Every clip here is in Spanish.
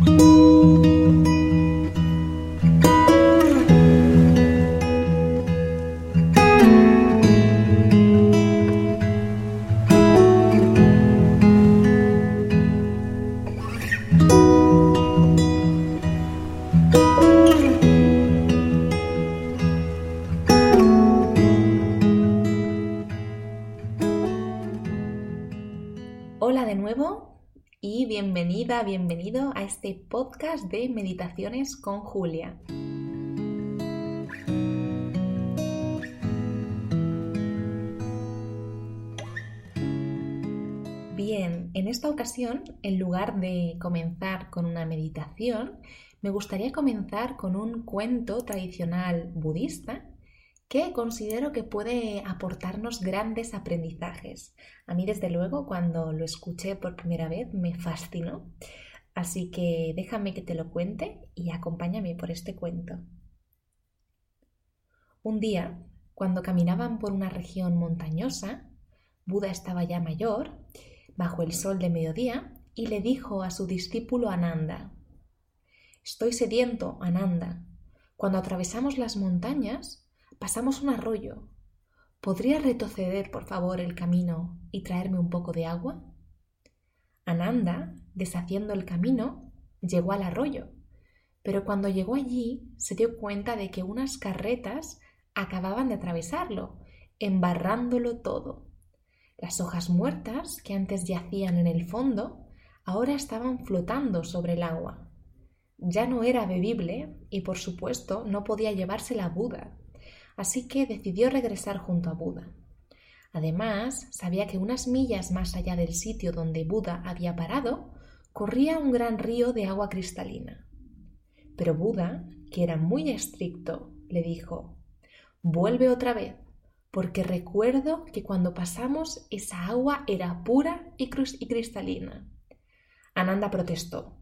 Hola de nuevo y bienvenida, bienvenido a este podcast de Meditaciones con Julia. Bien, en esta ocasión, en lugar de comenzar con una meditación, me gustaría comenzar con un cuento tradicional budista que considero que puede aportarnos grandes aprendizajes. A mí, desde luego, cuando lo escuché por primera vez, me fascinó. Así que déjame que te lo cuente y acompáñame por este cuento. Un día, cuando caminaban por una región montañosa, Buda estaba ya mayor, bajo el sol de mediodía, y le dijo a su discípulo Ananda, Estoy sediento, Ananda. Cuando atravesamos las montañas, Pasamos un arroyo. ¿Podría retroceder, por favor, el camino y traerme un poco de agua? Ananda, deshaciendo el camino, llegó al arroyo, pero cuando llegó allí se dio cuenta de que unas carretas acababan de atravesarlo, embarrándolo todo. Las hojas muertas que antes yacían en el fondo ahora estaban flotando sobre el agua. Ya no era bebible y por supuesto no podía llevarse la Buda así que decidió regresar junto a Buda. Además, sabía que unas millas más allá del sitio donde Buda había parado, corría un gran río de agua cristalina. Pero Buda, que era muy estricto, le dijo, Vuelve otra vez, porque recuerdo que cuando pasamos esa agua era pura y, cristalina. Ananda protestó.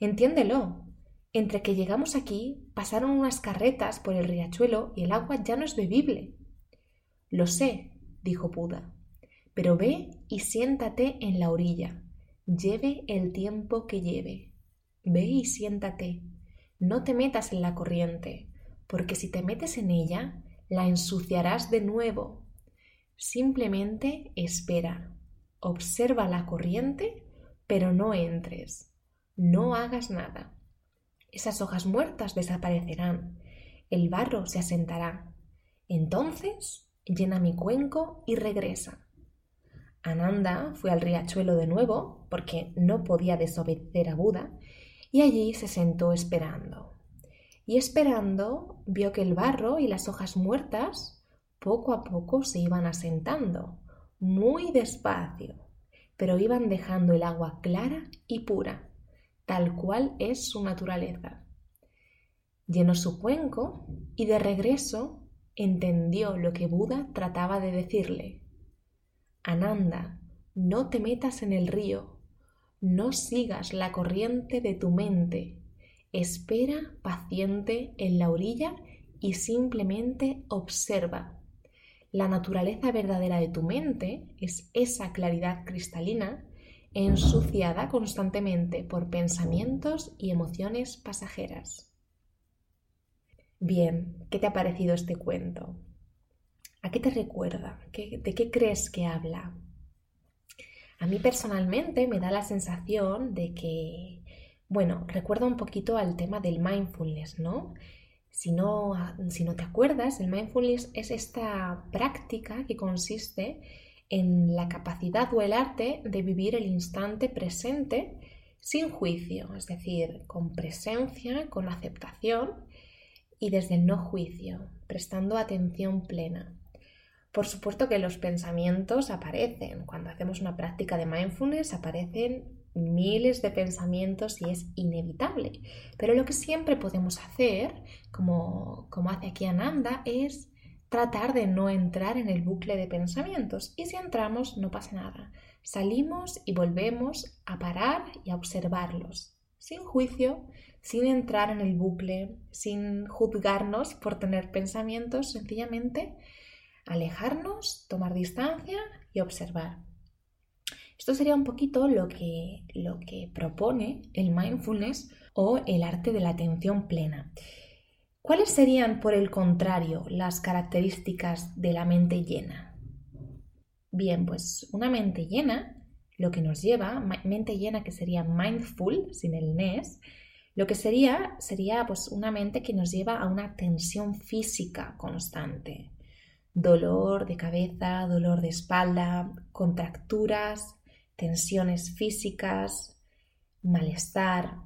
Entiéndelo, entre que llegamos aquí, pasaron unas carretas por el riachuelo y el agua ya no es bebible. Lo sé, dijo Buda, pero ve y siéntate en la orilla, lleve el tiempo que lleve. Ve y siéntate, no te metas en la corriente, porque si te metes en ella, la ensuciarás de nuevo. Simplemente espera, observa la corriente, pero no entres, no hagas nada. Esas hojas muertas desaparecerán, el barro se asentará. Entonces llena mi cuenco y regresa. Ananda fue al riachuelo de nuevo, porque no podía desobedecer a Buda, y allí se sentó esperando. Y esperando vio que el barro y las hojas muertas poco a poco se iban asentando, muy despacio, pero iban dejando el agua clara y pura tal cual es su naturaleza. Llenó su cuenco y de regreso entendió lo que Buda trataba de decirle. Ananda, no te metas en el río, no sigas la corriente de tu mente, espera paciente en la orilla y simplemente observa. La naturaleza verdadera de tu mente es esa claridad cristalina ensuciada constantemente por pensamientos y emociones pasajeras. Bien, ¿qué te ha parecido este cuento? ¿A qué te recuerda? ¿De qué crees que habla? A mí personalmente me da la sensación de que, bueno, recuerda un poquito al tema del mindfulness, ¿no? Si no, si no te acuerdas, el mindfulness es esta práctica que consiste en la capacidad o el arte de vivir el instante presente sin juicio, es decir, con presencia, con aceptación y desde el no juicio, prestando atención plena. Por supuesto que los pensamientos aparecen. Cuando hacemos una práctica de mindfulness aparecen miles de pensamientos y es inevitable. Pero lo que siempre podemos hacer, como, como hace aquí Ananda, es tratar de no entrar en el bucle de pensamientos y si entramos no pasa nada. Salimos y volvemos a parar y a observarlos, sin juicio, sin entrar en el bucle, sin juzgarnos por tener pensamientos, sencillamente alejarnos, tomar distancia y observar. Esto sería un poquito lo que, lo que propone el mindfulness o el arte de la atención plena. ¿Cuáles serían, por el contrario, las características de la mente llena? Bien, pues una mente llena, lo que nos lleva, mente llena que sería mindful, sin el NES, lo que sería sería pues una mente que nos lleva a una tensión física constante. Dolor de cabeza, dolor de espalda, contracturas, tensiones físicas, malestar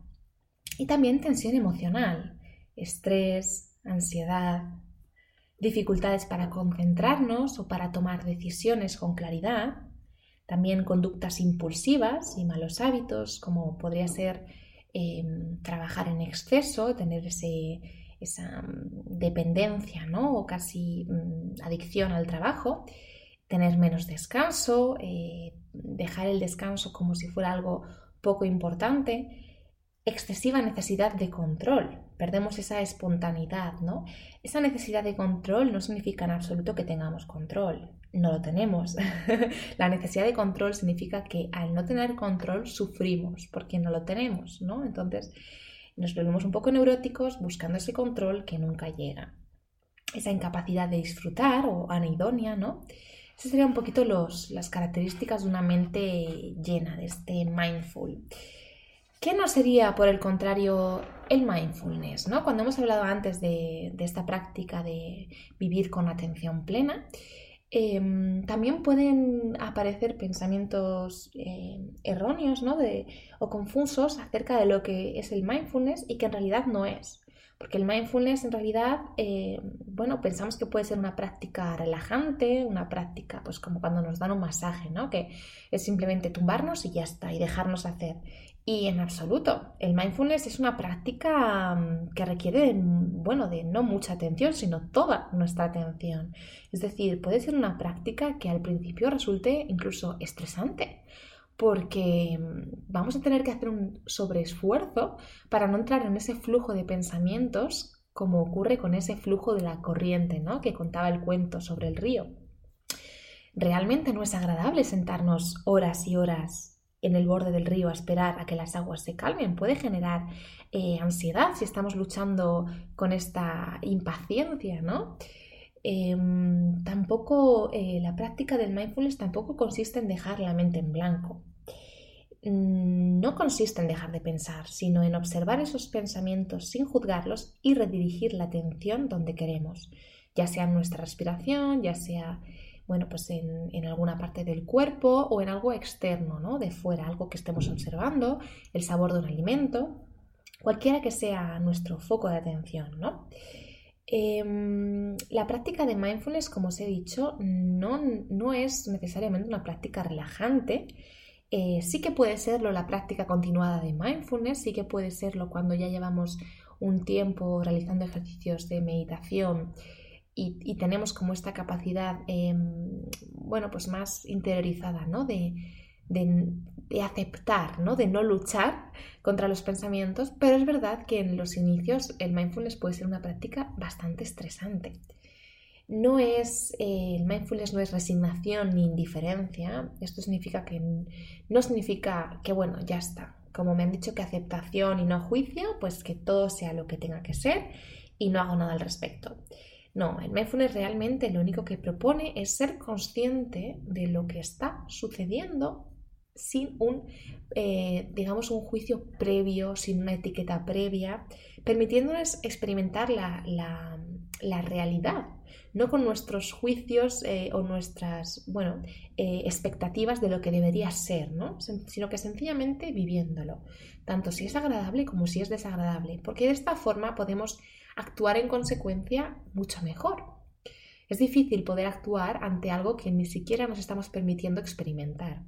y también tensión emocional, estrés, ansiedad, dificultades para concentrarnos o para tomar decisiones con claridad, también conductas impulsivas y malos hábitos como podría ser Em, trabajar en exceso, tener esa mm, dependencia ¿no? o casi mm, adicción al trabajo, tener menos descanso, eh, dejar el descanso como si fuera algo poco importante, excesiva necesidad de control. Perdemos esa espontaneidad, ¿no? Esa necesidad de control no significa en absoluto que tengamos control. No lo tenemos. la necesidad de control significa que al no tener control sufrimos porque no lo tenemos, ¿no? Entonces nos volvemos un poco neuróticos buscando ese control que nunca llega. Esa incapacidad de disfrutar o anidonia, ¿no? Esas serían un poquito las características de una mente llena, de este mindful. ¿Qué no sería, por el contrario, el mindfulness? ¿no? Cuando hemos hablado antes de, esta práctica de vivir con atención plena, em, también pueden aparecer pensamientos eh, erróneos ¿no? o confusos acerca de lo que es el mindfulness y que en realidad no es. Porque el mindfulness en realidad, eh, bueno, pensamos que puede ser una práctica relajante, una práctica, pues como cuando nos dan un masaje, ¿no? Que es simplemente tumbarnos y ya está, y dejarnos hacer. Y en absoluto, el mindfulness es una práctica mm, que requiere, bueno, de no mucha atención, sino toda nuestra atención. Es decir, puede ser una práctica que al principio resulte incluso estresante, porque mm, vamos a tener que hacer un sobreesfuerzo para no entrar en ese flujo de pensamientos como ocurre con ese flujo de la corriente, ¿no? Que contaba el cuento sobre el río. Realmente no es agradable sentarnos horas y horas en el borde del río a esperar a que las aguas se calmen. Puede generar eh, ansiedad si estamos luchando con esta impaciencia, ¿no? Em, tampoco eh, la práctica del mindfulness tampoco consiste en dejar la mente en blanco. Mm, no consiste en dejar de pensar, sino en observar esos pensamientos sin juzgarlos y redirigir la atención donde queremos, ya sea nuestra respiración, ya sea bueno, pues en, alguna parte del cuerpo o en algo externo, ¿no? De fuera, algo que estemos observando, el sabor de un alimento, cualquiera que sea nuestro foco de atención, ¿no? Em, la práctica de mindfulness, como os he dicho, no, no es necesariamente una práctica relajante. Eh, sí que puede serlo la práctica continuada de mindfulness, sí que puede serlo cuando ya llevamos un tiempo realizando ejercicios de meditación y, tenemos como esta capacidad, em, bueno, pues más interiorizada, ¿no? De, aceptar, ¿no? De no luchar contra los pensamientos, pero es verdad que en los inicios el mindfulness puede ser una práctica bastante estresante. No es, eh, el mindfulness no es resignación ni indiferencia, esto significa que no significa que, bueno, ya está, como me han dicho que aceptación y no juicio, pues que todo sea lo que tenga que ser y no hago nada al respecto. No, el mindfulness realmente lo único que propone es ser consciente de lo que está sucediendo sin un, eh, digamos, un juicio previo, sin una etiqueta previa, permitiéndonos experimentar la, realidad, no con nuestros juicios eh, o nuestras, bueno, eh, expectativas de lo que debería ser, ¿no? sino que sencillamente viviéndolo, tanto si es agradable como si es desagradable, porque de esta forma podemos actuar en consecuencia mucho mejor. Es difícil poder actuar ante algo que ni siquiera nos estamos permitiendo experimentar.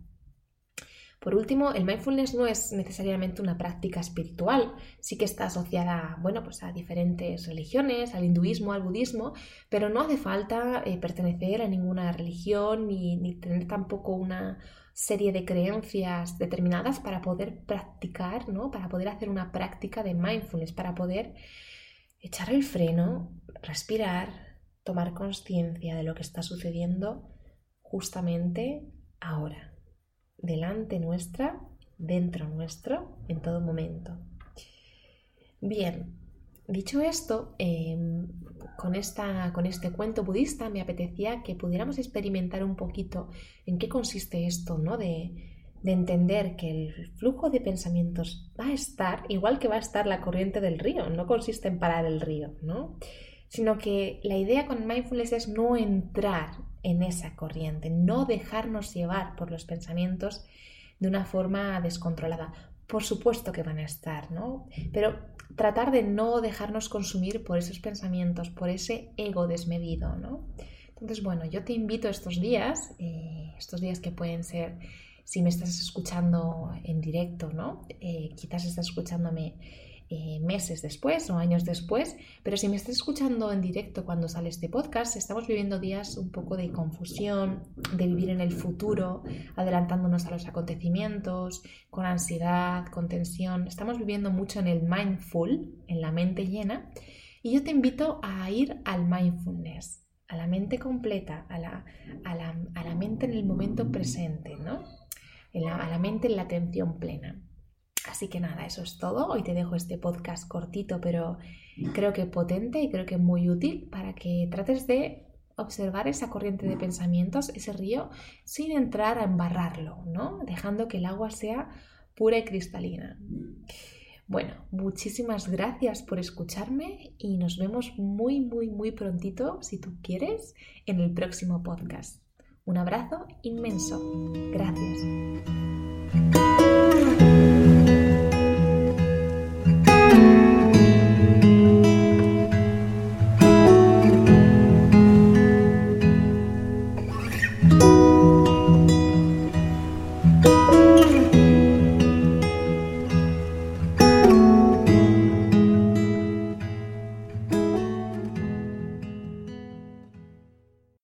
Por último, el mindfulness no es necesariamente una práctica espiritual, sí que está asociada bueno, pues a diferentes religiones, al hinduismo, al budismo, pero no hace falta eh, pertenecer a ninguna religión ni, ni tener tampoco una serie de creencias determinadas para poder practicar, ¿no? para poder hacer una práctica de mindfulness, para poder echar el freno, respirar, tomar conciencia de lo que está sucediendo justamente ahora. delante nuestra, dentro nuestro, en todo momento. Bien, dicho esto, em, con, esta, con este cuento budista me apetecía que pudiéramos experimentar un poquito en qué consiste esto, ¿no? De, de entender que el flujo de pensamientos va a estar igual que va a estar la corriente del río, no consiste en parar el río, ¿no? Sino que la idea con mindfulness es no entrar en esa corriente, no dejarnos llevar por los pensamientos de una forma descontrolada. Por supuesto que van a estar, ¿no? Pero tratar de no dejarnos consumir por esos pensamientos, por ese ego desmedido, ¿no? Entonces, bueno, yo te invito estos días, eh, estos días que pueden ser si me estás escuchando en directo, ¿no? Eh, quizás estás escuchándome eh, meses después o años después, pero si me estás escuchando en directo cuando sale este podcast, estamos viviendo días un poco de confusión, de vivir en el futuro, adelantándonos a los acontecimientos, con ansiedad, con tensión. Estamos viviendo mucho en el mindful, en la mente llena, y yo te invito a ir al mindfulness, a la mente completa, a la, a la, a la mente en el momento presente, ¿no? A la mente en la atención plena. Así que nada, eso es todo. Hoy te dejo este podcast cortito, pero creo que potente y creo que muy útil para que trates de observar esa corriente de pensamientos, ese río, sin entrar a embarrarlo, ¿no? Dejando que el agua sea pura y cristalina. Bueno, muchísimas gracias por escucharme y nos vemos muy, muy, muy prontito, si tú quieres, en el próximo podcast. Un abrazo inmenso. Gracias.